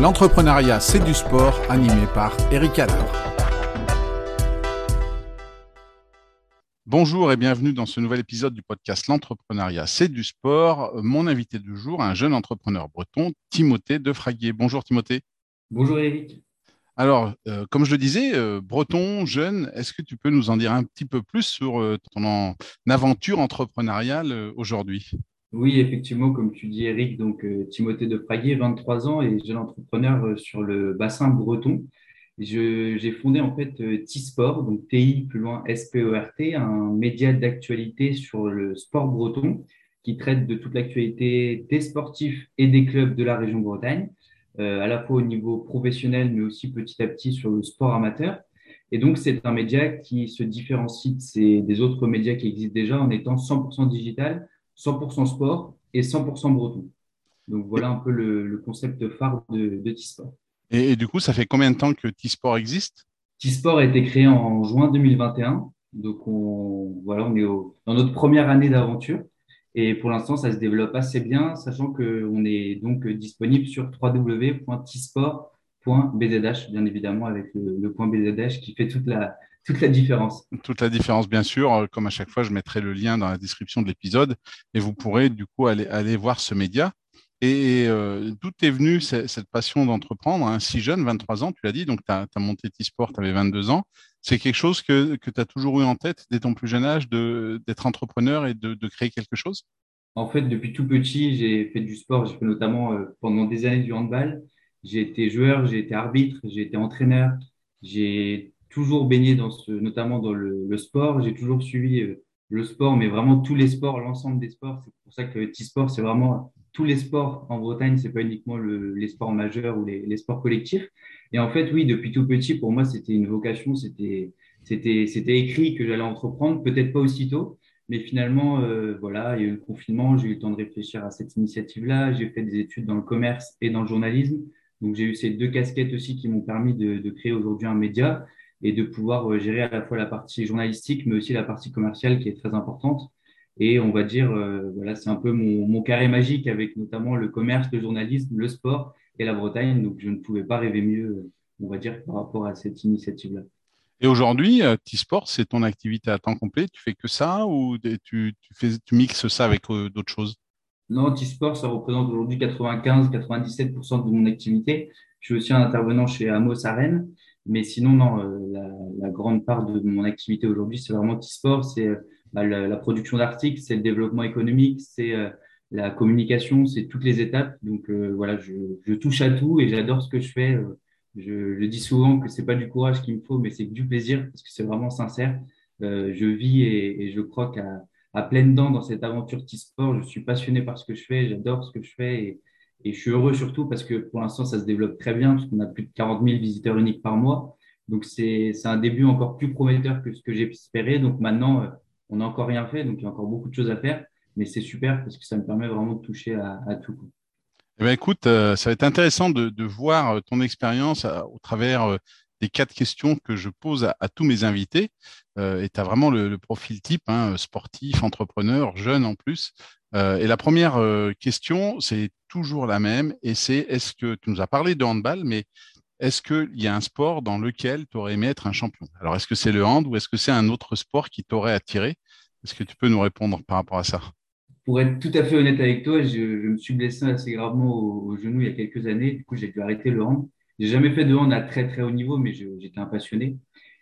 L'entrepreneuriat, c'est du sport, animé par Eric Adler. Bonjour et bienvenue dans ce nouvel épisode du podcast L'entrepreneuriat, c'est du sport. Mon invité du jour, un jeune entrepreneur breton, Timothée Defraguier. Bonjour Timothée. Bonjour Eric. Alors, euh, comme je le disais, euh, breton, jeune, est-ce que tu peux nous en dire un petit peu plus sur euh, ton aventure entrepreneuriale aujourd'hui? Oui, effectivement, comme tu dis, Eric, donc euh, Timothée de Praguier, 23 ans et jeune entrepreneur euh, sur le bassin breton. J'ai fondé en fait euh, T-Sport, donc TI plus loin S-P-O-R-T, un média d'actualité sur le sport breton qui traite de toute l'actualité des sportifs et des clubs de la région Bretagne, à la fois au niveau professionnel, mais aussi petit à petit sur le sport amateur. Et donc, c'est un média qui se différencie des autres médias qui existent déjà en étant 100% digital, 100% sport et 100% breton. Donc voilà un peu le, concept phare de, de T-Sport. Et, du coup, ça fait combien de temps que T-Sport existe? T-Sport a été créé en juin 2021. Donc on, voilà, on est dans notre première année d'aventure. Et pour l'instant, ça se développe assez bien, sachant qu'on est donc disponible sur www.tsport.bzh, bien évidemment, avec le, le point BZH qui fait toute la, toute la différence. Toute la différence, bien sûr. Comme à chaque fois, je mettrai le lien dans la description de l'épisode et vous pourrez du coup aller, aller voir ce média. Et euh, d'où est venue cette, passion d'entreprendre hein, Si jeune, 23 ans, tu l'as dit, donc tu as, monté T-Sport, tu avais 22 ans. C'est quelque chose que, que tu as toujours eu en tête dès ton plus jeune âge d'être entrepreneur et de, de, créer quelque chose? En fait, depuis tout petit, j'ai fait du sport. J'ai fait notamment euh, pendant des années du handball. J'ai été joueur, j'ai été arbitre, j'ai été entraîneur. J'ai toujours baigné dans ce, notamment dans le, sport. J'ai toujours suivi euh, le sport, mais vraiment tous les sports, l'ensemble des sports. C'est pour ça que T-Sport, c'est vraiment tous les sports en Bretagne, c'est pas uniquement les sports majeurs ou les, sports collectifs. Et en fait, oui, depuis tout petit, pour moi, c'était une vocation, c'était, c'était, c'était écrit que j'allais entreprendre, peut-être pas aussitôt, mais finalement, euh, voilà, il y a eu le confinement, j'ai eu le temps de réfléchir à cette initiative-là, j'ai fait des études dans le commerce et dans le journalisme. Donc, j'ai eu ces deux casquettes aussi qui m'ont permis de, de créer aujourd'hui un média et de pouvoir euh, gérer à la fois la partie journalistique, mais aussi la partie commerciale qui est très importante. Et on va dire, euh, voilà, c'est un peu mon, mon, carré magique avec notamment le commerce, le journalisme, le sport et la Bretagne. Donc, je ne pouvais pas rêver mieux, on va dire, par rapport à cette initiative-là. Et aujourd'hui, euh, T-Sport, c'est ton activité à temps complet Tu fais que ça ou tu, tu, fais, tu mixes ça avec d'autres choses? Non, T-Sport, ça représente aujourd'hui 95-97% de mon activité. Je suis aussi un intervenant chez Amos Arène. Mais sinon, non, euh, la, grande part de mon activité aujourd'hui, c'est vraiment e-sport, c'est euh, bah, la, production d'articles, c'est le développement économique, c'est euh, la communication, c'est toutes les étapes. Donc voilà, je, je, touche à tout et j'adore ce que je fais. Je, je, dis souvent que c'est pas du courage qu'il me faut, mais c'est du plaisir parce que c'est vraiment sincère. je vis et, je crois qu'à à pleines dents dans cette aventure e-sport. Je suis passionné par ce que je fais, j'adore ce que je fais et je suis heureux surtout parce que pour l'instant, ça se développe très bien, parce qu'on a plus de 40 000 visiteurs uniques par mois. Donc, c'est un début encore plus prometteur que ce que j'ai espéré. Donc, maintenant, euh, on n'a encore rien fait, donc il y a encore beaucoup de choses à faire. Mais c'est super parce que ça me permet vraiment de toucher à, tout. Eh bien, écoute, euh, ça va être intéressant de, de voir euh, ton expérience au travers des quatre questions que je pose à, tous mes invités. et tu as vraiment le, profil type, hein, sportif, entrepreneur, jeune en plus. et la première question, c'est toujours la même, et c'est est-ce que tu nous as parlé de handball, mais est-ce qu'il y a un sport dans lequel tu aurais aimé être un champion? Alors, est-ce que c'est le hand ou est-ce que c'est un autre sport qui t'aurait attiré? Est-ce que tu peux nous répondre par rapport à ça? Pour être tout à fait honnête avec toi, je, me suis blessé assez gravement au, genou il y a quelques années. Du coup, j'ai dû arrêter le hand. J'ai jamais fait de hand à très très haut niveau, mais j'étais un passionné.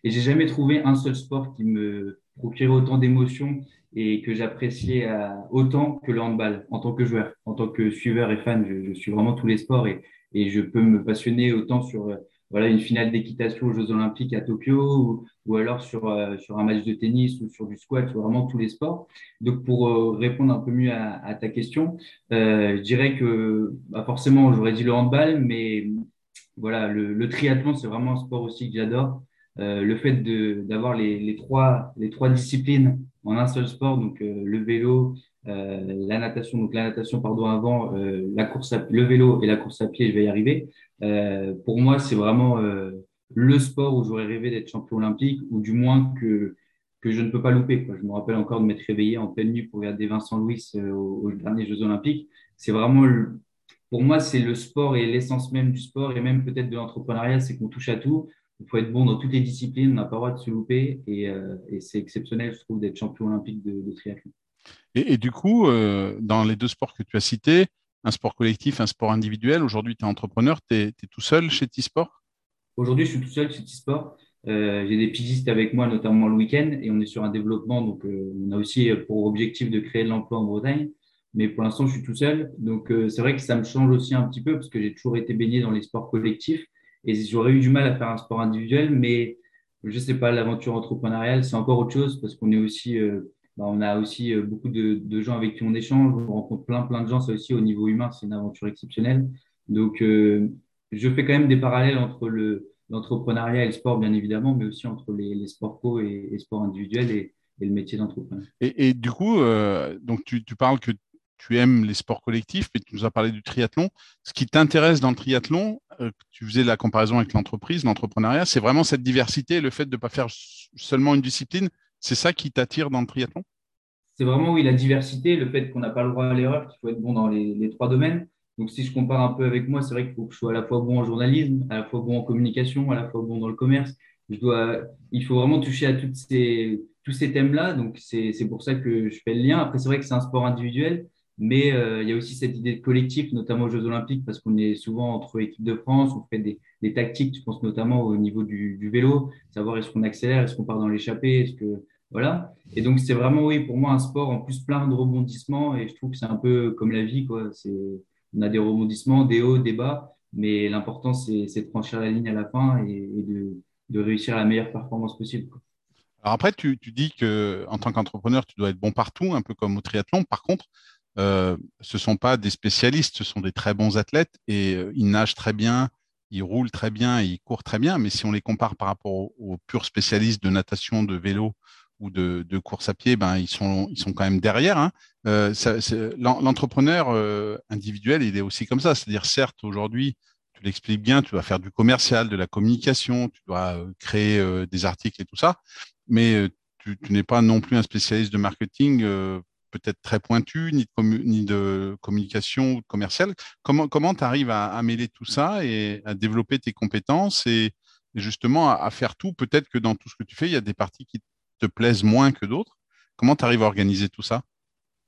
Et j'ai jamais trouvé un seul sport qui me procurait autant d'émotions et que j'appréciais euh, autant que le handball en tant que joueur, en tant que suiveur et fan. Je, je suis vraiment tous les sports et, et, je peux me passionner autant sur euh, voilà une finale d'équitation aux Jeux Olympiques à Tokyo ou, ou alors sur euh, sur un match de tennis ou sur du squat, vraiment tous les sports. Donc pour répondre un peu mieux à, à ta question, je dirais que bah forcément j'aurais dit le handball, mais voilà le, le triathlon c'est vraiment un sport aussi que j'adore. le fait d'avoir les, les trois les trois disciplines en un seul sport, donc euh, le vélo, euh, la natation, donc la natation, pardon, avant, euh, la course à, le vélo et la course à pied, je vais y arriver. pour moi, c'est vraiment le sport où j'aurais rêvé d'être champion olympique, ou du moins que, que je ne peux pas louper. Quoi. Je me rappelle encore de m'être réveillé en pleine nuit pour regarder Vincent Louis aux, derniers Jeux olympiques. C'est vraiment pour moi, c'est le sport et l'essence même du sport et même peut-être de l'entrepreneuriat, c'est qu'on touche à tout. Il faut être bon dans toutes les disciplines, on n'a pas le droit de se louper et, euh, c'est exceptionnel, je trouve, d'être champion olympique de, triathlon. Et, du coup, euh, dans les deux sports que tu as cités, un sport collectif, un sport individuel, aujourd'hui tu es entrepreneur, tu es, tout seul chez T-Sport? Aujourd'hui, je suis tout seul chez T-Sport. Euh, j'ai des pigistes avec moi, notamment le week-end, et on est sur un développement. Donc, on a aussi pour objectif de créer de l'emploi en Bretagne. Mais pour l'instant, je suis tout seul. Donc, c'est vrai que ça me change aussi un petit peu parce que j'ai toujours été baigné dans les sports collectifs. Et j'aurais eu du mal à faire un sport individuel, mais je sais pas, l'aventure entrepreneuriale, c'est encore autre chose parce qu'on est aussi, euh, bah, on a aussi euh, beaucoup de, gens avec qui on échange, on rencontre plein, plein de gens, ça aussi au niveau humain, c'est une aventure exceptionnelle. Donc, euh, je fais quand même des parallèles entre le, l'entrepreneuriat et le sport, bien évidemment, mais aussi entre les, les sports co et, les sports individuels et, le métier d'entrepreneur. Et, et, du coup, donc tu, tu, parles que tu aimes les sports collectifs, mais tu nous as parlé du triathlon. Ce qui t'intéresse dans le triathlon, euh, tu faisais la comparaison avec l'entreprise, l'entrepreneuriat, c'est vraiment cette diversité, le fait de ne pas faire seulement une discipline. C'est ça qui t'attire dans le triathlon? C'est vraiment, oui, la diversité, le fait qu'on n'a pas le droit à l'erreur, qu'il faut être bon dans les, trois domaines. Donc, si je compare un peu avec moi, c'est vrai qu'il faut que je sois à la fois bon en journalisme, à la fois bon en communication, à la fois bon dans le commerce. Il faut vraiment toucher à toutes ces, tous ces thèmes-là. Donc, c'est pour ça que je fais le lien. Après, c'est vrai que c'est un sport individuel. Mais euh, il y a aussi cette idée de collectif, notamment aux Jeux Olympiques, parce qu'on est souvent entre équipes de France, on fait des, tactiques, je pense notamment au niveau du, vélo, savoir est-ce qu'on accélère, est-ce qu'on part dans l'échappée, est-ce que voilà. Et donc c'est vraiment oui pour moi un sport en plus plein de rebondissements et je trouve que c'est un peu comme la vie quoi. On a des rebondissements, des hauts, des bas, mais l'important c'est de franchir la ligne à la fin et, de, de, réussir la meilleure performance possible. Alors après, tu, tu dis que en tant qu'entrepreneur, tu dois être bon partout, un peu comme au triathlon. Par contre, euh, ce sont pas des spécialistes, ce sont des très bons athlètes et euh, ils nagent très bien, ils roulent très bien, ils courent très bien. Mais si on les compare par rapport aux, purs spécialistes de natation, de vélo ou de, course à pied, ben ils sont ils sont quand même derrière. Hein. Euh, L'entrepreneur euh, individuel, il est aussi comme ça. C'est-à-dire, certes, aujourd'hui, tu l'expliques bien, tu dois faire du commercial, de la communication, tu dois créer des articles et tout ça, mais tu n'es pas non plus un spécialiste de marketing peut-être très pointu, ni de, ni de communication ou de commercial. Comment tu arrives à, mêler tout ça et à développer tes compétences et, justement à, faire tout? Peut-être que dans tout ce que tu fais, il y a des parties qui te plaisent moins que d'autres. Comment tu arrives à organiser tout ça?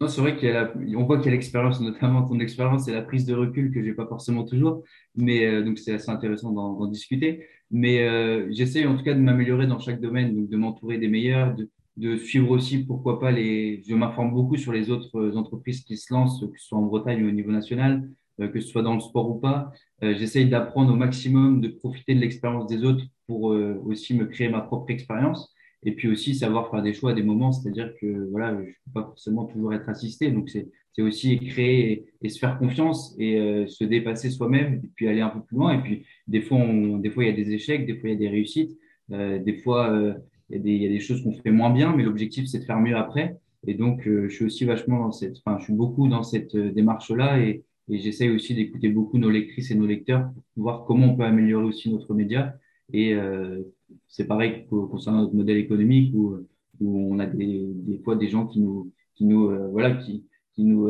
C'est vrai qu'on voit qu'il y a l'expérience, notamment ton expérience et la prise de recul que j'ai pas forcément toujours, mais euh, donc c'est assez intéressant d'en discuter. Mais euh, j'essaie en tout cas de m'améliorer dans chaque domaine, donc de m'entourer des meilleurs, de, de suivre aussi, pourquoi pas, les. Je m'informe beaucoup sur les autres entreprises qui se lancent, que ce soit en Bretagne ou au niveau national, euh, que ce soit dans le sport ou pas. Euh, j'essaye d'apprendre au maximum, de profiter de l'expérience des autres pour euh, aussi me créer ma propre expérience. Et puis aussi savoir faire des choix à des moments, c'est-à-dire que voilà, je ne peux pas forcément toujours être assisté. Donc, c'est aussi créer et, se faire confiance et se dépasser soi-même et puis aller un peu plus loin. Et puis, des fois, des fois, il y a des échecs, des fois, il y a des réussites. des fois, il y a des, choses qu'on fait moins bien, mais l'objectif, c'est de faire mieux après. Et donc, euh, je suis aussi vachement dans cette, enfin, je suis beaucoup dans cette euh, démarche-là et, et j'essaye aussi d'écouter beaucoup nos lectrices et nos lecteurs pour voir comment on peut améliorer aussi notre média. Et euh, c'est pareil concernant notre modèle économique où, on a des, des fois des gens qui nous, qui nous, voilà, qui, qui nous,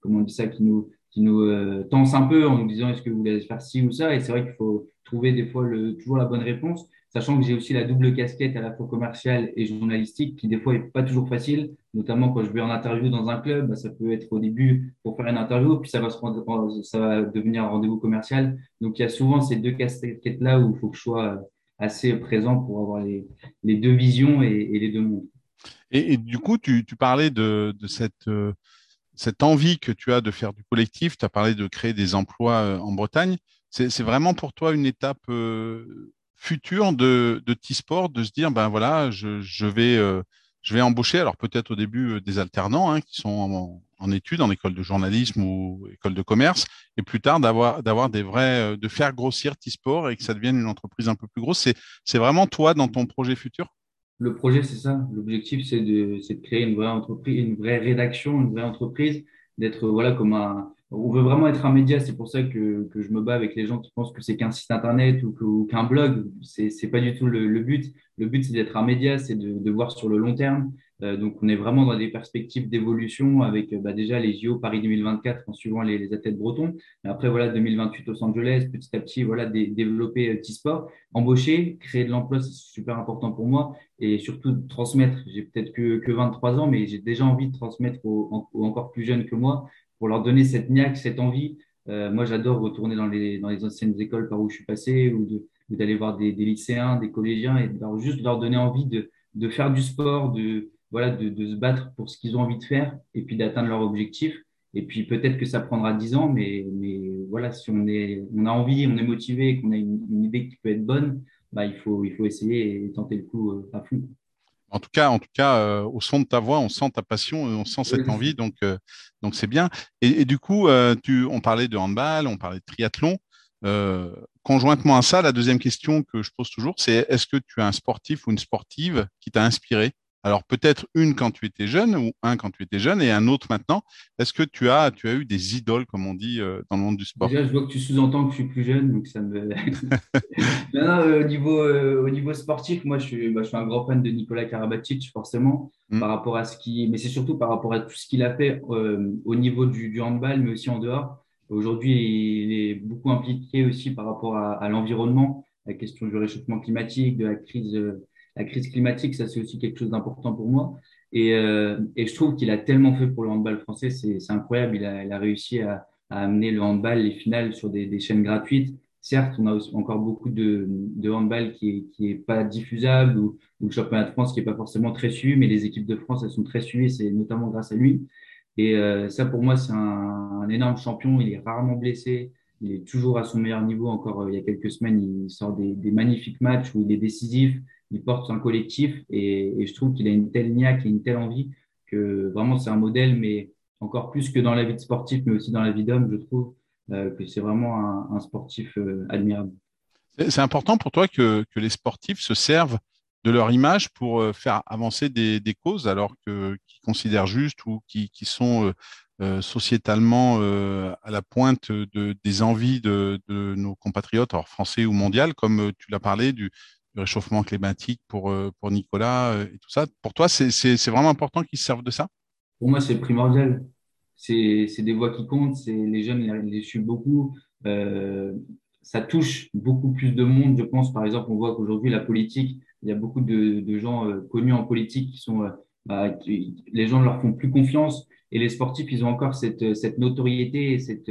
comment on dit ça, qui nous, qui nous tensent un peu en nous disant est-ce que vous voulez faire ci ou ça? Et c'est vrai qu'il faut trouver des fois le, toujours la bonne réponse sachant que j'ai aussi la double casquette à la fois commerciale et journalistique, qui des fois n'est pas toujours facile, notamment quand je vais en interview dans un club, bah, ça peut être au début pour faire une interview, puis ça va, devenir un rendez-vous commercial. Donc il y a souvent ces deux casquettes-là où il faut que je sois assez présent pour avoir les, deux visions et, les deux mondes. Et, du coup, tu, parlais de, euh, cette envie que tu as de faire du collectif, tu as parlé de créer des emplois euh, en Bretagne. C'est vraiment pour toi une étape euh, futur de, de T-Sport de se dire, ben voilà, je, vais, euh, je vais embaucher, alors peut-être au début euh, des alternants hein, qui sont en, études, en école de journalisme ou école de commerce, et plus tard d'avoir, des vrais, euh, de faire grossir T-Sport et que ça devienne une entreprise un peu plus grosse. C'est, vraiment toi dans ton projet futur? Le projet, c'est ça. L'objectif, c'est de, de créer une vraie entreprise, une vraie rédaction, une vraie entreprise, d'être voilà comme un, on veut vraiment être un média. C'est pour ça que, je me bats avec les gens qui pensent que c'est qu'un site internet ou qu'un blog. C'est n'est pas du tout le, but. Le but, c'est d'être un média, c'est de, voir sur le long terme. Euh, donc, on est vraiment dans des perspectives d'évolution avec bah, déjà les JO Paris 2024 en suivant les, athlètes bretons. après, voilà, 2028 Los Angeles, petit à petit, voilà, développer euh, sport embaucher, créer de l'emploi, c'est super important pour moi et surtout transmettre. J'ai peut-être que, que 23 ans, mais j'ai déjà envie de transmettre aux, encore plus jeunes que moi pour leur donner cette niaque, cette envie. moi, j'adore retourner dans les, anciennes écoles par où je suis passé ou d'aller voir des, lycéens, des collégiens et leur, juste leur donner envie de, de faire du sport, de, de, de se battre pour ce qu'ils ont envie de faire et puis d'atteindre leur objectif. Et puis peut-être que ça prendra 10 ans, mais, mais voilà, si on a envie, on est motivé, qu'on a une, idée qui peut être bonne, bah, il, faut, il faut essayer et tenter le coup euh, à fond. En tout cas, en tout cas euh, au son de ta voix, on sent ta passion, on sent cette envie, donc euh, donc c'est bien. Et, du coup, tu, on parlait de handball, on parlait de triathlon. conjointement à ça, la deuxième question que je pose toujours, c'est est-ce que tu as un sportif ou une sportive qui t'a inspiré? Alors peut-être une quand tu étais jeune ou un quand tu étais jeune et un autre maintenant. Est-ce que tu as, tu as eu des idoles, comme on dit, euh, dans le monde du sport? Déjà, je vois que tu sous-entends que je suis plus jeune, donc ça me. non, non, euh, au, niveau, euh, au niveau sportif, moi, je suis, bah, je suis un grand fan de Nicolas Karabatic, forcément, hmm. par rapport à ce qui. Mais c'est surtout par rapport à tout ce qu'il a fait au niveau du, du, handball, mais aussi en dehors. Aujourd'hui, il est beaucoup impliqué aussi par rapport à, à l'environnement, la question du réchauffement climatique, de la crise la crise climatique, ça c'est aussi quelque chose d'important pour moi. Et, euh, je trouve qu'il a tellement fait pour le handball français, c'est incroyable. Il a, réussi à, amener le handball, les finales sur des, chaînes gratuites. Certes, on a encore beaucoup de, handball qui est, qui est pas diffusable ou, le championnat de France qui est pas forcément très suivi, mais les équipes de France, elles sont très suivies, c'est notamment grâce à lui. Et euh, ça, pour moi, c'est un, un, énorme champion. Il est rarement blessé. Il est toujours à son meilleur niveau. Encore euh, il y a quelques semaines, il sort des, des magnifiques matchs où il est décisif il porte un collectif et, je trouve qu'il a une telle niaque et une telle envie que vraiment c'est un modèle, mais encore plus que dans la vie de sportif, mais aussi dans la vie d'homme, je trouve euh, que c'est vraiment un, sportif euh, admirable. C'est important pour toi que, les sportifs se servent de leur image pour euh, faire avancer des, causes alors qu'ils considèrent juste ou qui, sont sociétalement à la pointe de, des envies de, de, nos compatriotes, alors français ou mondial, comme tu l'as parlé du, le réchauffement climatique pour, euh, pour Nicolas euh, et tout ça. Pour toi, c'est vraiment important qu'ils se servent de ça? Pour moi, c'est primordial. C'est des voix qui comptent, les jeunes les, les suivent beaucoup. Euh, ça touche beaucoup plus de monde, je pense. Par exemple, on voit qu'aujourd'hui, la politique, il y a beaucoup de, gens connus en politique qui sont. Bah, les gens ne leur font plus confiance. Et les sportifs, ils ont encore cette, cette notoriété, cette,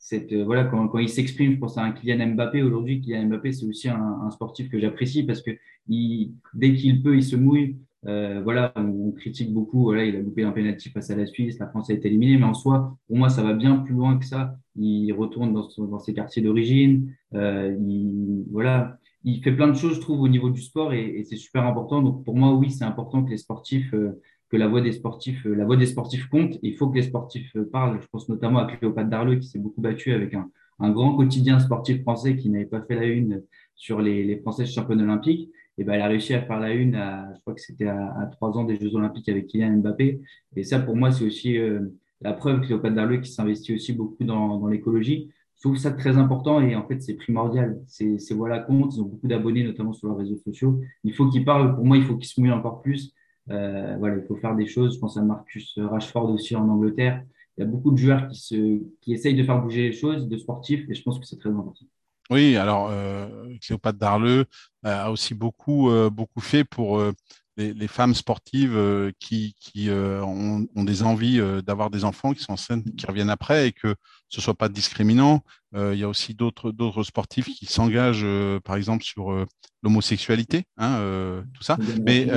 cette, euh, voilà, quand, quand il s'exprime, je pense à un Kylian Mbappé aujourd'hui. Kylian Mbappé, c'est aussi un, un, sportif que j'apprécie parce que il, dès qu'il peut, il se mouille. Euh, voilà, on, critique beaucoup. Voilà, il a loupé un penalty face à la Suisse, la France a été éliminée, mais en soi, pour moi, ça va bien plus loin que ça. Il retourne dans, dans ses quartiers d'origine. Euh, il, voilà, il fait plein de choses, je trouve, au niveau du sport et, et c'est super important. Donc, pour moi, oui, c'est important que les sportifs euh, que la voix des sportifs, euh, la voix des sportifs compte. Il faut que les sportifs euh, parlent. Je pense notamment à Cléopâtre Darleux qui s'est beaucoup battu avec un, un, grand quotidien sportif français qui n'avait pas fait la une sur les, les Françaises championnes olympiques. Et ben, elle a réussi à faire la une à, je crois que c'était à, trois ans des Jeux olympiques avec Kylian Mbappé. Et ça, pour moi, c'est aussi euh, la preuve Cléopâtre Darleux qui s'investit aussi beaucoup dans, dans l'écologie. Je trouve ça très important et en fait, c'est primordial. C'est voilà compte. Ils ont beaucoup d'abonnés, notamment sur leurs réseaux sociaux. Il faut qu'ils parlent. Pour moi, il faut qu'ils se mouillent encore plus. Euh, voilà, il faut faire des choses. Je pense à Marcus Rashford aussi en Angleterre. Il y a beaucoup de joueurs qui, se, qui essayent de faire bouger les choses, de sportifs, et je pense que c'est très important. Oui, alors euh, Cléopâtre Darleux a aussi beaucoup, euh, beaucoup fait pour les, femmes sportives euh, qui, euh, ont, des envies euh, d'avoir des enfants qui sont enceintes, qui reviennent après et que ce soit pas discriminant. il y a aussi d'autres d'autres sportifs qui s'engagent, par exemple, sur l'homosexualité, hein, tout ça. Mais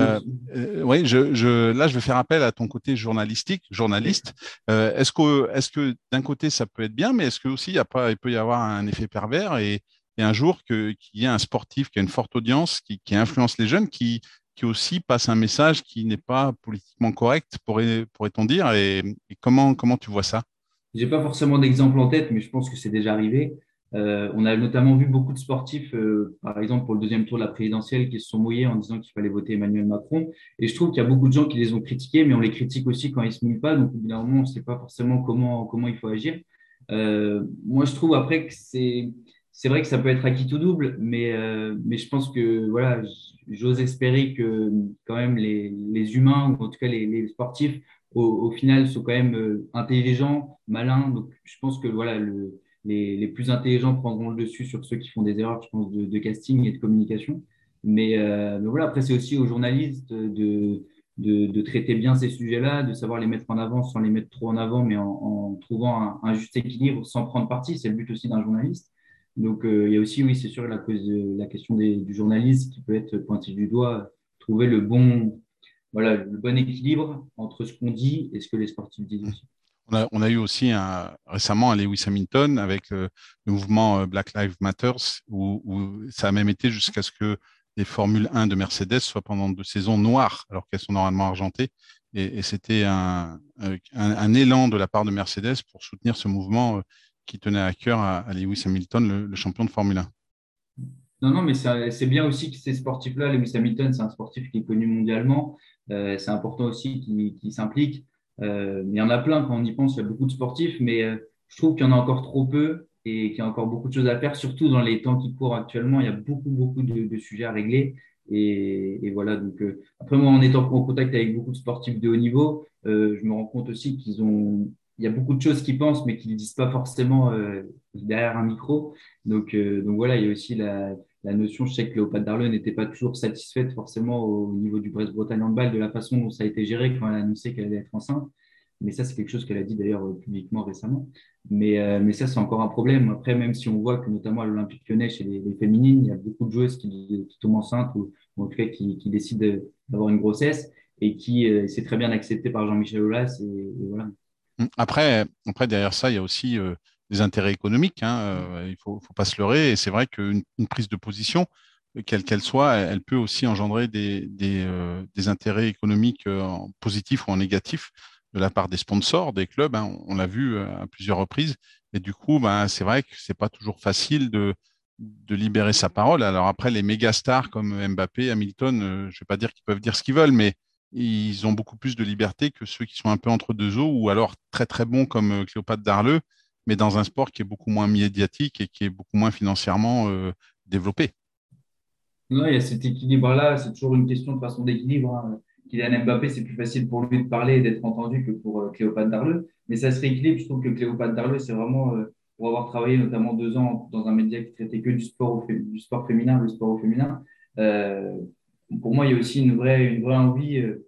oui, je, là, je vais faire appel à ton côté journalistique, journaliste. est-ce que, est-ce que d'un côté ça peut être bien, mais est-ce que aussi il, y a pas, il peut y avoir un effet pervers et, un jour qu'il y ait un sportif qui a une forte audience, qui, qui influence les jeunes, qui qui aussi passe un message qui n'est pas politiquement correct, pourrait-on dire. Et, comment, comment tu vois ça? J'ai pas forcément d'exemple en tête, mais je pense que c'est déjà arrivé. Euh, on a notamment vu beaucoup de sportifs, euh, par exemple pour le deuxième tour de la présidentielle, qui se sont mouillés en disant qu'il fallait voter Emmanuel Macron. Et je trouve qu'il y a beaucoup de gens qui les ont critiqués, mais on les critique aussi quand ils se mouillent pas. Donc, évidemment, on ne sait pas forcément comment, comment il faut agir. Euh, moi, je trouve après que c'est c'est vrai que ça peut être acquis tout double, mais, euh, mais je pense que voilà, j'ose espérer que quand même les, les, humains, ou en tout cas les, les sportifs, au, au, final sont quand même euh, intelligents, malins. Donc je pense que voilà, le, les, les, plus intelligents prendront le dessus sur ceux qui font des erreurs, je pense, de, de casting et de communication. Mais, euh, mais voilà, après, c'est aussi aux journalistes de, de, de traiter bien ces sujets-là, de savoir les mettre en avant sans les mettre trop en avant, mais en, en trouvant un, un, juste équilibre sans prendre parti. C'est le but aussi d'un journaliste. Donc, euh, il y a aussi, oui, c'est sûr, la, question des, du journaliste qui peut être pointé du doigt, trouver le bon, voilà, le bon équilibre entre ce qu'on dit et ce que les sportifs disent aussi. On a, eu aussi récemment un Lewis Hamilton avec euh, le mouvement euh, Black Lives Matter, où, ça a même été jusqu'à ce que les Formule 1 de Mercedes soient pendant deux saisons noires, alors qu'elles sont normalement argentées. Et, c'était un, un, élan de la part de Mercedes pour soutenir ce mouvement qui tenait à cœur à, Lewis Hamilton, le, champion de Formule 1. Non, non, mais c'est bien aussi que ces sportifs-là, Lewis Hamilton, c'est un sportif qui est connu mondialement. Euh, c'est important aussi qu'il qu s'implique. Euh, il y en a plein quand on y pense, il y a beaucoup de sportifs, mais euh, je trouve qu'il y en a encore trop peu et qu'il y a encore beaucoup de choses à faire, surtout dans les temps qui courent actuellement. Il y a beaucoup, beaucoup de, sujets à régler. Et, et, voilà, donc après moi, en étant en contact avec beaucoup de sportifs de haut niveau, je me rends compte aussi qu'ils ont il y a beaucoup de choses qu'ils pensent, mais qu'ils ne disent pas forcément euh, derrière un micro. Donc, euh, donc voilà, il y a aussi la, la notion, je sais que Léopold Darleux n'était pas toujours satisfaite forcément au niveau du Brest-Bretagne handball de la façon dont ça a été géré quand elle a annoncé qu'elle allait être enceinte. Mais ça, c'est quelque chose qu'elle a dit d'ailleurs euh, publiquement récemment. Mais, euh, mais ça, c'est encore un problème. Après, même si on voit que notamment à l'Olympique lyonnais, chez les, féminines, il y a beaucoup de joueuses qui, qui tombent enceintes ou, en tout cas qui, qui décident d'avoir une grossesse et qui, euh, c'est très bien accepté par Jean-Michel Aulas. Et voilà. Mmh. Après, après, derrière ça, il y a aussi euh, des intérêts économiques. Hein, euh, il ne faut, pas se leurrer. Et c'est vrai qu'une une prise de position, quelle qu'elle soit, elle, peut aussi engendrer des, euh, intérêts économiques positifs ou négatifs de la part des sponsors, des clubs. Hein, on, l'a vu à plusieurs reprises. Et du coup, ben, c'est vrai que c'est pas toujours facile de, de libérer sa parole. Alors après, les méga stars comme Mbappé, Hamilton, je ne vais pas dire qu'ils peuvent dire ce qu'ils veulent, mais ils ont beaucoup plus de liberté que ceux qui sont un peu entre deux eaux ou alors très très bons comme euh, Cléopâtre Darleux, mais dans un sport qui est beaucoup moins médiatique et qui est beaucoup moins financièrement euh, développé. Non, il y a cet équilibre-là, c'est toujours une question de façon d'équilibre. Hein. Kylian Mbappé, c'est plus facile pour lui de parler et d'être entendu que pour euh, Cléopâtre Darleux, mais ça se rééquilibre. Je trouve que Cléopâtre Darleux, c'est vraiment, euh, pour avoir travaillé notamment deux ans dans un média qui traitait que du sport, du sport féminin, le sport au féminin, pour moi, il y a aussi une vraie, une vraie envie euh,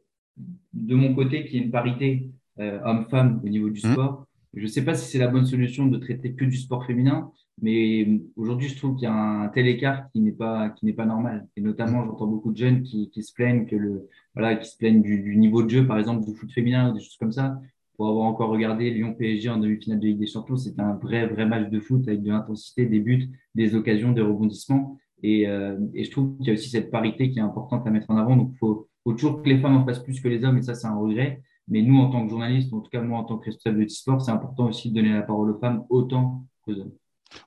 de mon côté qu'il y ait une parité euh, homme-femme au niveau du mmh. sport. Mmh. Je ne sais pas si c'est la bonne solution de traiter que du sport féminin, mais aujourd'hui, je trouve qu'il y a un tel écart qui n'est pas, qui n'est pas normal. Et notamment, mmh. j'entends beaucoup de jeunes qui, qui se plaignent que le, voilà, qui se plaignent du, du, niveau de jeu, par exemple, du foot féminin des choses comme ça. Pour avoir encore regardé Lyon PSG en demi-finale de Ligue des Champions, c'est un vrai, vrai match de foot avec de l'intensité, des buts, des occasions, des rebondissements. Et, euh, et je trouve qu'il y a aussi cette parité qui est importante à mettre en avant. Donc, il faut, toujours que les femmes en fassent plus que les hommes, et ça, c'est un regret. Mais nous, en tant que journalistes, en tout cas moi, en tant que responsable de sport, c'est important aussi de donner la parole aux femmes autant qu'aux hommes.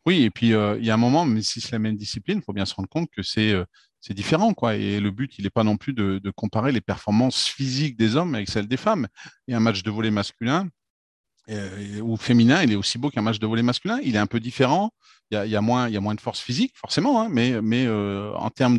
Oui, et puis euh, il y a un moment, mais si c'est la même discipline, il faut bien se rendre compte que c'est euh, différent, quoi. Et le but, il n'est pas non plus de, de, comparer les performances physiques des hommes avec celles des femmes. Et un match de volet masculin euh, ou féminin, il est aussi beau qu'un match de volet masculin. Il est un peu différent il y a, moins, de force physique, forcément, hein, mais, euh, en termes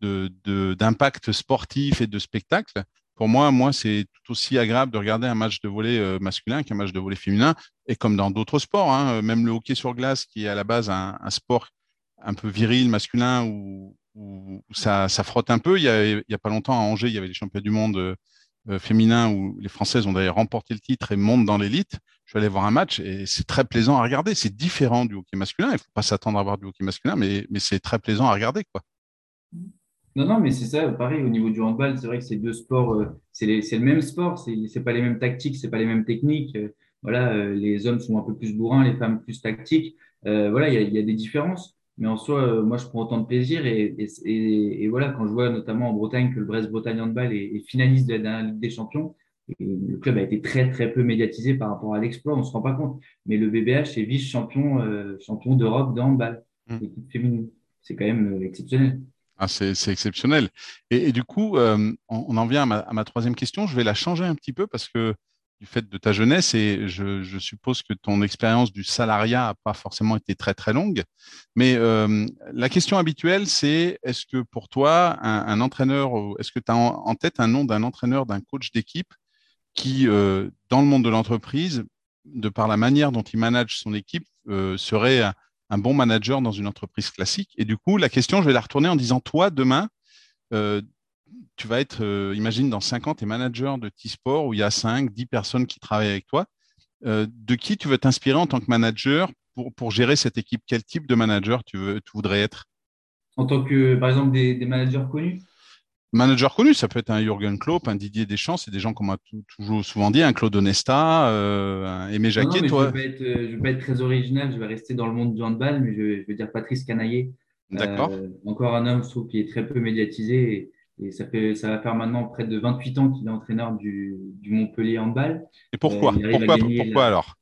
d'impact sportif et de spectacle, pour moi, c'est tout aussi agréable de regarder un match de volet euh, masculin qu'un match de volet féminin. Et comme dans d'autres sports, hein, même le hockey sur glace, qui est à la base un, sport un peu viril, masculin, où, ça, frotte un peu. Il y, a, a pas longtemps à Angers, il y avait les championnats du monde euh, féminin où les Françaises ont d'ailleurs remporté le titre et montent dans l'élite. Je suis allé voir un match et c'est très plaisant à regarder. C'est différent du hockey masculin. Il ne faut pas s'attendre à voir du hockey masculin, mais, c'est très plaisant à regarder. Quoi. Non, non, mais c'est ça, pareil, au niveau du handball, c'est vrai que deux sports, euh, c'est le même sport, c'est pas les mêmes tactiques, c'est pas les mêmes techniques. Euh, voilà, euh, les hommes sont un peu plus bourrins, les femmes plus tactiques. Euh, voilà, il y a, des différences. Mais en soi, euh, moi, je prends autant de plaisir. Et, et, et, et, voilà, quand je vois notamment en Bretagne que le Brest-Bretagne Handball est, est, finaliste de la Ligue des Champions, et le club a été très, très peu médiatisé par rapport à l'exploit, on ne se rend pas compte. Mais le BBH est vice-champion euh, champion d'Europe de handball, mmh. équipe féminine. C'est quand même euh, exceptionnel. Ah, c'est exceptionnel. Et, et, du coup, euh, on, on, en vient à ma, à ma, troisième question. Je vais la changer un petit peu parce que du fait de ta jeunesse et je, suppose que ton expérience du salariat n'a pas forcément été très très longue. Mais euh, la question habituelle, c'est est-ce que pour toi, un, entraîneur, est-ce que tu as en, tête un nom d'un entraîneur, d'un coach d'équipe qui, euh, dans le monde de l'entreprise, de par la manière dont il manage son équipe, euh, serait un, bon manager dans une entreprise classique? Et du coup, la question, je vais la retourner en disant, toi, demain, tu vas être, euh, imagine, dans 50 ans, tu es manager de T-Sport où il y a 5, 10 personnes qui travaillent avec toi. Euh, de qui tu veux t'inspirer en tant que manager pour, pour gérer cette équipe? Quel type de manager tu, veux, tu voudrais être? En tant que, par exemple, des, managers connus? Manager connu, ça peut être un Jürgen Klopp, un Didier Deschamps, c'est des gens qu'on m'a toujours souvent dit, un Claude Onesta, euh, un Aimé Jacquet. toi. Je ne vais, pas être très original, je vais rester dans le monde du handball, mais je, vais dire Patrice Canaillé. D'accord. encore un homme, je trouve, qui est très peu médiatisé. Et, ça, fait, ça va faire maintenant près de 28 ans qu'il est entraîneur du, du Montpellier Handball. Et pourquoi euh, Pourquoi, pourquoi alors?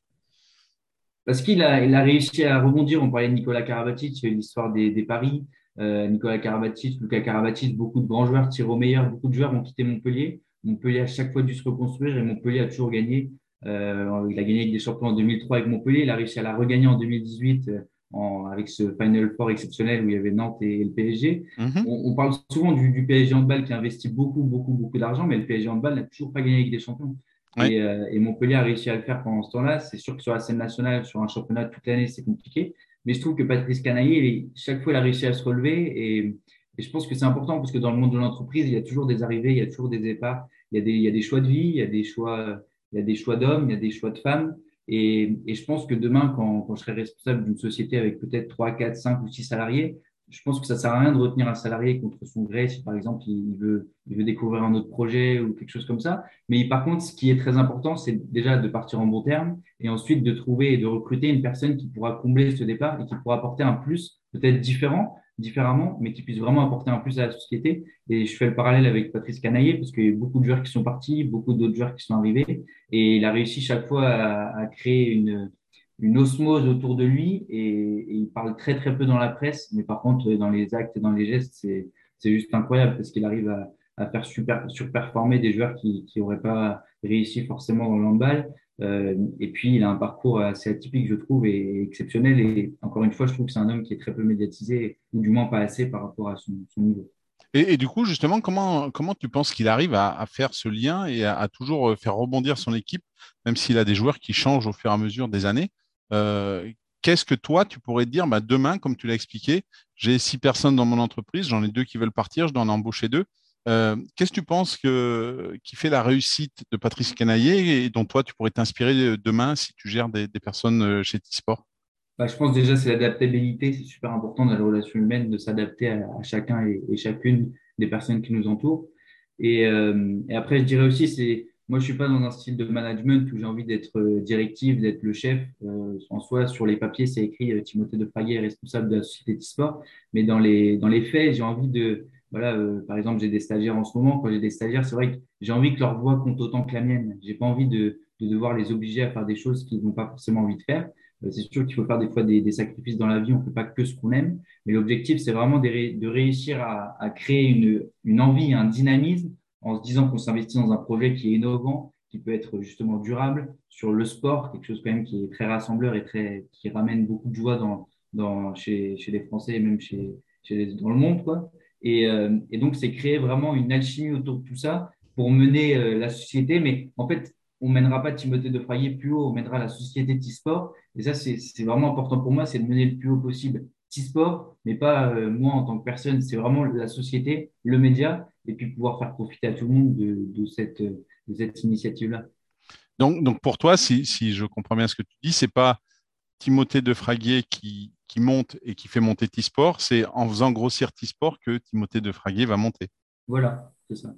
Parce qu'il a, il a réussi à rebondir. On parlait de Nicolas Karabatic, il y a l'histoire des, des paris. Euh, Nicolas Karabatic, Lucas Karabatic, beaucoup de grands joueurs tirent au meilleur. Beaucoup de joueurs ont quitté Montpellier. Montpellier a chaque fois dû se reconstruire et Montpellier a toujours gagné. Euh, il a gagné avec des champions en 2003 avec Montpellier. Il a réussi à la regagner en 2018 avec ce Final Four exceptionnel où il y avait Nantes et, le PSG. Mhm. on, parle souvent du, du, PSG handball qui investit beaucoup, beaucoup, beaucoup d'argent, mais le PSG handball n'a toujours pas gagné avec des champions. Euh, et, Montpellier a réussi à le faire pendant ce temps-là. C'est sûr que sur la scène nationale, sur un championnat toute l'année, c'est compliqué. Mais je trouve que Patrice Canaillé, chaque fois, il a réussi à se relever. Et, je pense que c'est important parce que dans le monde de l'entreprise, il y a toujours des arrivées, il y a toujours des départs, il y a des, il y a des choix de vie, il y a des choix, il y a des choix d'hommes, il y a des choix de femmes. Et, je pense que demain, quand, je serai responsable d'une société avec peut-être 3, 4, 5 ou 6 salariés, je pense que ça sert à rien de retenir un salarié contre son gré si par exemple il veut, il veut découvrir un autre projet ou quelque chose comme ça. Mais par contre, ce qui est très important, c'est déjà de partir en bon terme et ensuite de trouver et de recruter une personne qui pourra combler ce départ et qui pourra apporter un plus peut-être différent différemment, mais qui puisse vraiment apporter un plus à la société. Et je fais le parallèle avec Patrice Canaillé, parce qu'il y a beaucoup de joueurs qui sont partis, beaucoup d'autres joueurs qui sont arrivés, et il a réussi chaque fois à, créer une, une osmose autour de lui, et, il parle très très peu dans la presse, mais par contre dans les actes et dans les gestes, c'est, juste incroyable, parce qu'il arrive à, à faire super, surperformer des joueurs qui n'auraient pas réussi forcément dans l'handball. Euh, et puis, il a un parcours assez atypique, je trouve, et exceptionnel. Et encore une fois, je trouve que c'est un homme qui est très peu médiatisé, ou du moins pas assez par rapport à son, niveau. Et, du coup, justement, comment, comment tu penses qu'il arrive à, faire ce lien et à, toujours faire rebondir son équipe, même s'il a des joueurs qui changent au fur et à mesure des années? Euh, Qu'est-ce que toi, tu pourrais dire bah, demain, comme tu l'as expliqué, j'ai six personnes dans mon entreprise, j'en ai deux qui veulent partir, je dois en embaucher deux. Euh, qu'est-ce que tu penses qui fait la réussite de Patrice Canaillé et dont toi, tu pourrais t'inspirer demain si tu gères des, personnes euh, chez T-Sport? Bah, Je pense déjà c'est l'adaptabilité. C'est super important dans la relation humaine de s'adapter à, chacun et, chacune des personnes qui nous entourent. Et, euh, après, je dirais aussi, c'est moi, je suis pas dans un style de management où j'ai envie d'être directif, d'être le chef. en soi, sur les papiers, c'est écrit Timothée de Fraguet responsable de la société T-Sport. Mais dans les, dans les faits, j'ai envie de, voilà, euh, par exemple, j'ai des stagiaires en ce moment. Quand j'ai des stagiaires, c'est vrai que j'ai envie que leur voix compte autant que la mienne. J'ai pas envie de, de, devoir les obliger à faire des choses qu'ils n'ont pas forcément envie de faire. Euh, c'est sûr qu'il faut faire des fois des, des, sacrifices dans la vie. On ne fait pas que ce qu'on aime. Mais l'objectif, c'est vraiment de, réussir à, à créer une, une, envie, un dynamisme en se disant qu'on s'investit dans un projet qui est innovant, qui peut être justement durable sur le sport, quelque chose quand même qui est très rassembleur et très, qui ramène beaucoup de joie dans, dans, chez, chez les Français et même chez, chez dans le monde, quoi. Et, euh, et donc, c'est créer vraiment une alchimie autour de tout ça pour mener euh, la société. Mais en fait, on mènera pas Timothée de Frayer plus haut, on mènera la société T-Sport. Et ça, c'est vraiment important pour moi, c'est de mener le plus haut possible T-Sport, mais pas euh, moi en tant que personne. C'est vraiment la société, le média, et puis pouvoir faire profiter à tout le monde de, de cette, de cette initiative-là. Donc, donc, pour toi, si, si, je comprends bien ce que tu dis, c'est pas Timothée de Fraguier qui, qui monte et qui fait monter T-Sport, c'est en faisant grossir T-Sport que Timothée de Fraguier va monter. Voilà, c'est ça.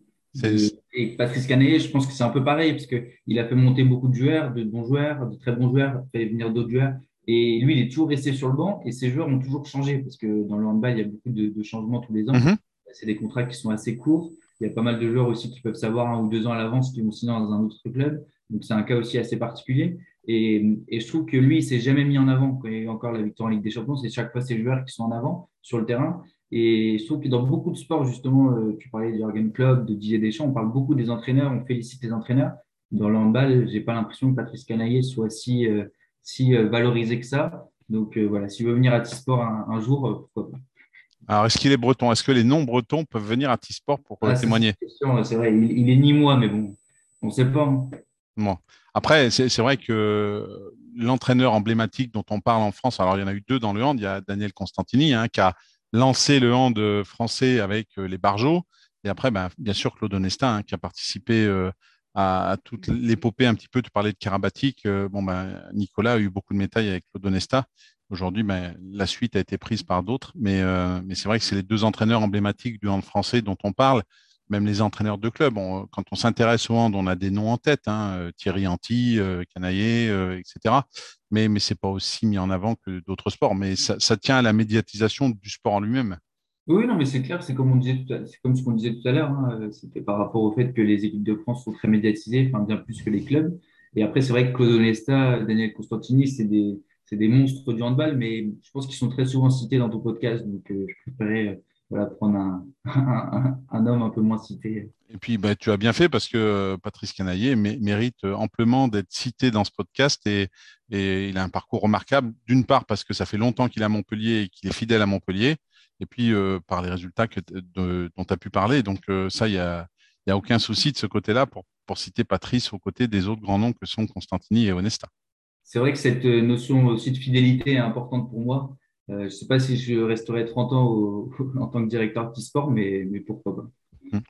Et Patrice Canet, je pense que c'est un peu pareil, parce qu'il a fait monter beaucoup de joueurs, de bons joueurs, de très bons joueurs, fait venir d'autres joueurs. Et lui, il est toujours resté sur le banc et ses joueurs ont toujours changé, parce que dans le handball, il y a beaucoup de, changements tous les ans. Mhm. C'est des contrats qui sont assez courts. Il y a pas mal de joueurs aussi qui peuvent savoir un ou deux ans à l'avance qui vont signer dans un autre club. Donc, c'est un cas aussi assez particulier. Et, et, je trouve que lui, il s'est jamais mis en avant. Quand il y a encore la victoire en Ligue des Champions, c'est chaque fois ses joueurs qui sont en avant sur le terrain. Et je trouve que dans beaucoup de sports, justement, euh, tu parlais de Jürgen Klopp, de Didier Deschamps, on parle beaucoup des entraîneurs, on félicite les entraîneurs. dans le handball, j'ai pas l'impression que Patrice Canaillé soit si, si valorisé que ça. Donc voilà, s'il veut venir à T-Sport un, jour, pourquoi pas. Alors, est-ce qu'il est breton? Est-ce que les non-bretons peuvent venir à T-Sport pour ah, témoigner? C'est vrai, il, est ni moi, mais bon, on ne sait pas. Hein. Après, c'est vrai que l'entraîneur emblématique dont on parle en France, alors il y en a eu deux dans le hand, il y a Daniel Constantini hein, qui a lancé le hand français avec euh, les Barjots, et après, ben, bien sûr, Claude Onesta hein, qui a participé euh, à, toute l'épopée un petit peu, tu parlais de Karabatic, euh, bon, ben, Nicolas a eu beaucoup de médailles avec Claude Onesta, Aujourd'hui, ben, la suite a été prise par d'autres, mais, mais c'est vrai que c'est les deux entraîneurs emblématiques du hand français dont on parle même les entraîneurs de club, quand on s'intéresse au hand, on a des noms en tête, hein, euh, Thierry Anti, euh, Canaillé, euh, etc. Mais, mais ce n'est pas aussi mis en avant que d'autres sports. Mais ça, tient à la médiatisation du sport en lui-même. Oui, non, mais c'est clair, c'est comme, on ce qu'on disait tout à l'heure. Hein, c'était par rapport au fait que les équipes de France sont très médiatisées, bien plus que les clubs. Et après, c'est vrai que Claude Onesta, Daniel Constantini, c'est des, des monstres du handball, mais je pense qu'ils sont très souvent cités dans ton podcast. Donc, je préférais voilà, prendre un, homme un peu moins cité. Et puis, bah, tu as bien fait parce que euh, Patrice Canaillé mérite euh, amplement d'être cité dans ce podcast et, il a un parcours remarquable. D'une part, parce que ça fait longtemps qu'il est à Montpellier et qu'il est fidèle à Montpellier, et puis euh, par les résultats que, dont tu as pu parler. Donc, ça, il n'y a, y a aucun souci de ce côté-là pour, pour citer Patrice aux côtés des autres grands noms que sont Constantini et Onesta. C'est vrai que cette notion aussi de fidélité est importante pour moi. Euh, je ne sais pas si je resterai 30 ans en tant que directeur de sport, mais, mais pourquoi pas. Hum.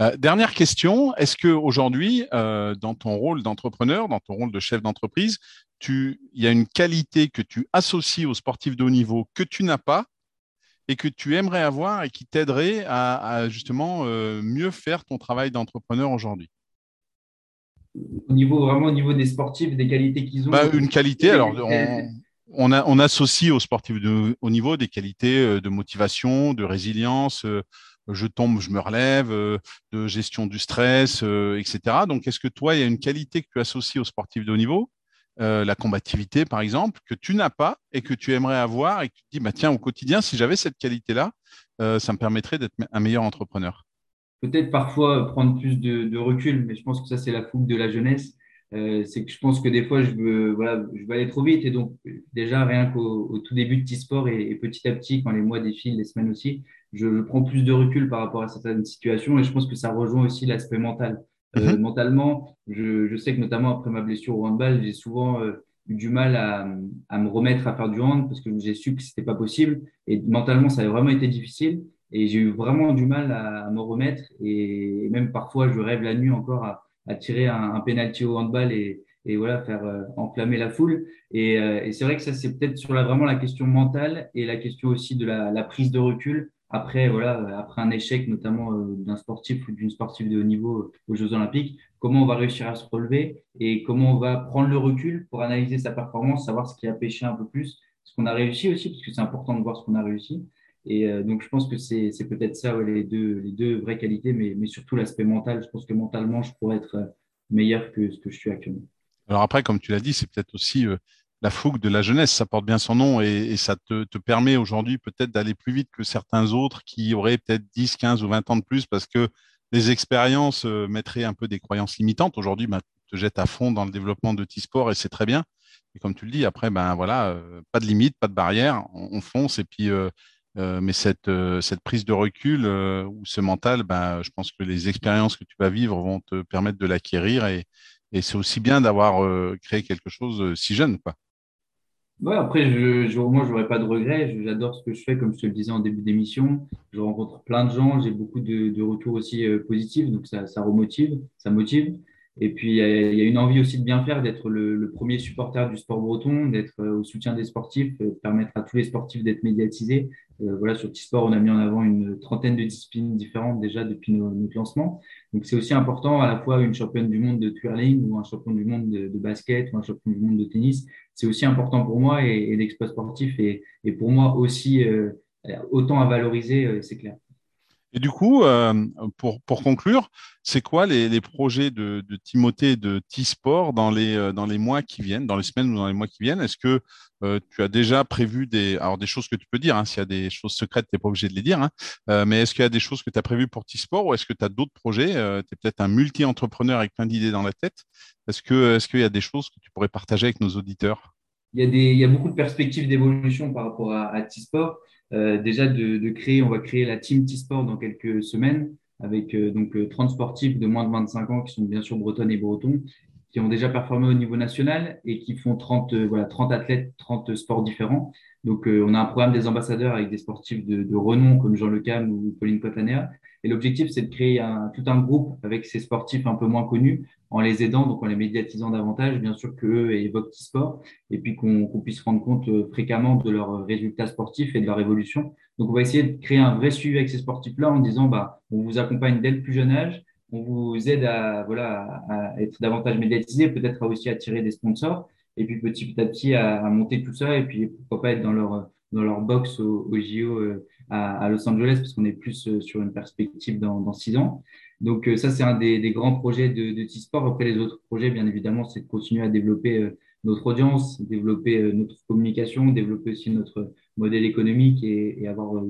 Euh, dernière question, est-ce qu'aujourd'hui, euh, dans ton rôle d'entrepreneur, dans ton rôle de chef d'entreprise, il y a une qualité que tu associes aux sportifs de haut niveau que tu n'as pas et que tu aimerais avoir et qui t'aiderait à, justement mieux faire ton travail d'entrepreneur aujourd'hui? Au niveau vraiment au niveau des sportifs, des qualités qu'ils ont. Bah, une qualité, alors on, on, associe aux sportifs de haut niveau des qualités euh, de motivation, de résilience, euh, je tombe, je me relève, euh, de gestion du stress, etc. Donc, est-ce que toi, il y a une qualité que tu associes aux sportifs de haut niveau, la combativité par exemple, que tu n'as pas et que tu aimerais avoir et que tu te dis, bah, tiens, au quotidien, si j'avais cette qualité-là, ça me permettrait d'être un meilleur entrepreneur? Peut-être parfois prendre plus de, recul, mais je pense que ça, c'est la fougue de la jeunesse. Euh, c'est que je pense que des fois, je veux, voilà, je veux aller trop vite. Et donc, déjà, rien qu'au tout début de T-Sport et, petit à petit, quand les mois défilent, les semaines aussi, je, prends plus de recul par rapport à certaines situations. Et je pense que ça rejoint aussi l'aspect mental. Euh, mhm. mentalement, je, je, sais que notamment après ma blessure au handball, j'ai souvent euh, eu du mal à, à, me remettre à faire du hand parce que j'ai su que c'était pas possible. Et mentalement, ça a vraiment été difficile. Et j'ai eu vraiment du mal à, me remettre. Et même parfois, je rêve la nuit encore à à tirer un, un penalty au handball et, et voilà faire euh, enflammer la foule. Et, euh, et c'est vrai que ça c'est peut-être sur la, vraiment la question mentale et la question aussi de la, la prise de recul après voilà après un échec notamment euh, d'un sportif ou d'une sportive de haut niveau aux Jeux Olympiques. Comment on va réussir à se relever et comment on va prendre le recul pour analyser sa performance, savoir ce qui a pêché un peu plus, ce qu'on a réussi aussi parce que c'est important de voir ce qu'on a réussi. Et euh, donc, je pense que c'est peut-être ça, les, deux, vraies qualités, mais, surtout l'aspect mental. Je pense que mentalement, je pourrais être euh, meilleur que ce que je suis actuellement. Alors après, comme tu l'as dit, c'est peut-être aussi euh, la fougue de la jeunesse. Ça porte bien son nom et, ça te, permet aujourd'hui peut-être d'aller plus vite que certains autres qui auraient peut-être 10, 15 ou 20 ans de plus parce que les expériences mettraient un peu des croyances limitantes. Aujourd'hui, bah, tu te jettes à fond dans le développement de T-Sport et c'est très bien. Et comme tu le dis, après, ben voilà, pas de limite, pas de barrière, on, on fonce et puis mais cette, euh, cette prise de recul euh, ou ce mental, ben, je pense que les expériences que tu vas vivre vont te permettre de l'acquérir et, c'est aussi bien d'avoir créé quelque chose si jeune. Après, je, je, moi, je n'aurais pas de regrets. J'adore ce que je fais, comme je te le disais en début d'émission. Je rencontre plein de gens, j'ai beaucoup de, de retours aussi positifs, donc ça, ça remotive, ça motive. Et puis, il y, a, une envie aussi de bien faire, d'être le, premier supporter du sport breton, d'être euh, au soutien des sportifs, de permettre à tous les sportifs d'être médiatisés. Euh, voilà, sur T-Sport, on a mis en avant une trentaine de disciplines différentes déjà depuis notre lancement. Donc, c'est aussi important, à la fois une championne du monde de twirling ou un champion du monde de, basket ou un champion du monde de tennis. C'est aussi important pour moi et, et sportif est, pour moi aussi euh, autant à valoriser, c'est clair. Et du coup, euh, pour, pour conclure, c'est quoi les, les, projets de, de Timothée de T-Sport dans les, euh, dans les mois qui viennent, dans les semaines ou dans les mois qui viennent? Est-ce que euh, tu as déjà prévu des, alors des choses que tu peux dire, hein, s'il y a des choses secrètes, tu n'es pas obligé de les dire, hein, euh, mais est-ce qu'il y a des choses que tu as prévues pour T-Sport ou est-ce que tu as d'autres projets Tu es peut-être un multi-entrepreneur avec plein d'idées dans la tête? Est-ce que, est-ce qu'il y a des choses que tu pourrais partager avec nos auditeurs? Il y, a beaucoup de perspectives d'évolution par rapport à, à T-Sport. Euh, déjà de, de, créer, on va créer la team T-Sport dans quelques semaines avec euh, donc 30 euh, sportifs de moins de 25 ans qui sont bien sûr bretonnes et bretons qui ont déjà performé au niveau national et qui font 30 voilà 30 athlètes, 30 sports différents. Donc on a un programme des ambassadeurs avec des sportifs de, de renom comme Jean Le Cam ou Pauline Cotanea et l'objectif, c'est de créer un, tout un groupe avec ces sportifs un peu moins connus, en les aidant, donc en les médiatisant davantage, bien sûr qu'eux évoquent e-sport, et puis qu'on puisse rendre compte euh, fréquemment de leurs résultats sportifs et de leur évolution. Donc, on va essayer de créer un vrai suivi avec ces sportifs-là en disant, bah, on vous accompagne dès le plus jeune âge, on vous aide à, voilà, à être davantage médiatisé, peut-être à aussi attirer des sponsors, et puis petit à petit à, monter tout ça, et puis pourquoi pas être dans leur, dans leur box au, au JO euh, à, Los Angeles, parce qu'on est plus euh, sur une perspective dans, six ans. Donc euh, ça, c'est un des, grands projets de, de T-Sport. Après, les autres projets, bien évidemment, c'est de continuer à développer notre audience, développer notre communication, développer aussi notre modèle économique et avoir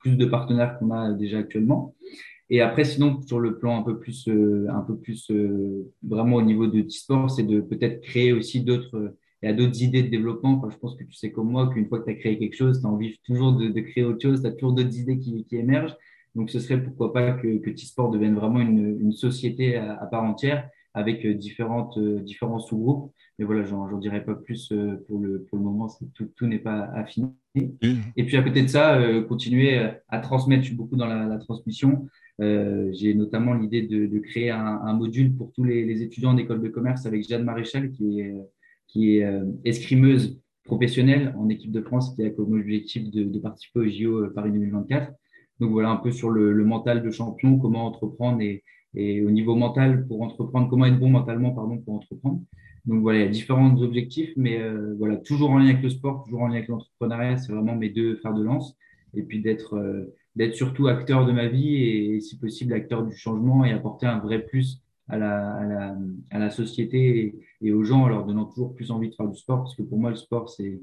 plus de partenaires qu'on a déjà actuellement. Et après, sinon, sur le plan un peu plus, un peu plus vraiment au niveau de T-Sport, c'est de peut-être créer aussi d'autres il y a d'autres idées de développement. Enfin, je pense que tu sais comme moi qu'une fois que tu as créé quelque chose, tu as envie toujours de, de créer autre chose, tu as toujours d'autres idées qui, qui, émergent. Donc, ce serait pourquoi pas que, que T-Sport devienne vraiment une, une société à, à, part entière avec euh, différentes, euh, différents sous-groupes. Mais voilà, j'en dirai pas plus euh, pour le, pour le moment, tout, tout n'est pas affiné. Et puis à côté de ça, continuer à transmettre, je suis beaucoup dans la, la transmission. Euh, J'ai notamment l'idée de, créer un, module pour tous les, étudiants d'école de commerce avec Jeanne Maréchal, qui est euh, escrimeuse professionnelle en équipe de France, qui a comme objectif de, participer au JO euh, Paris 2024. Donc voilà un peu sur le, mental de champion, comment entreprendre et, au niveau mental pour entreprendre, comment être bon mentalement pardon pour entreprendre. Donc voilà, il y a différents objectifs, mais voilà toujours en lien avec le sport, toujours en lien avec l'entrepreneuriat, c'est vraiment mes deux fers de lance. Et puis d'être d'être surtout acteur de ma vie et, si possible acteur du changement et apporter un vrai plus à la, à la, à la société et, aux gens en leur donnant toujours plus envie de faire du sport, parce que pour moi, le sport, c'est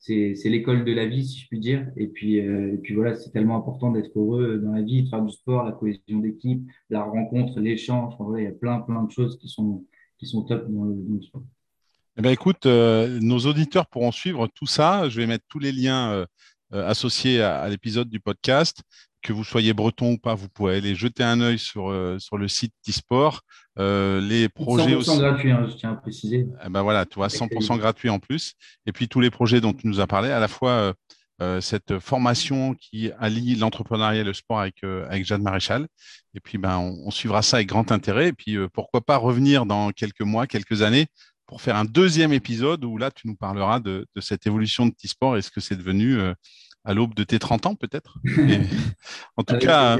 c'est l'école de la vie, si je puis dire. Et puis, euh, et puis voilà, c'est tellement important d'être heureux dans la vie, de faire du sport, la cohésion d'équipe, la rencontre, l'échange. Voilà, il y a plein, plein de choses qui sont, qui sont top dans le, dans sport. Eh ben, écoute, euh, nos auditeurs pourront suivre tout ça. Je vais mettre tous les liens euh, associés à, à l'épisode du podcast que vous soyez breton ou pas, vous pouvez aller jeter un œil sur, euh, sur le site T-Sport. Euh, les projets 100% aussi. gratuit, hein, je tiens à préciser. Eh ben voilà, tu vois, 100% gratuit en plus. Et puis tous les projets dont tu nous as parlé, à la fois euh, euh cette formation qui allie l'entrepreneuriat et le sport avec, euh, avec Jeanne Maréchal. Et puis ben, on, on, suivra ça avec grand intérêt. Et puis pourquoi pas revenir dans quelques mois, quelques années pour faire un deuxième épisode où là, tu nous parleras de, de cette évolution de T-Sport et ce que c'est devenu à l'aube de tes 30 ans peut-être? en, tout cas,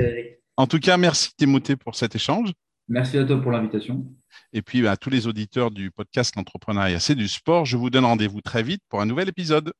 en tout cas, merci Timothée pour cet échange. Merci à toi pour l'invitation. Et puis à tous les auditeurs du podcast L'entrepreneuriat, c'est du sport. Je vous donne rendez-vous très vite pour un nouvel épisode.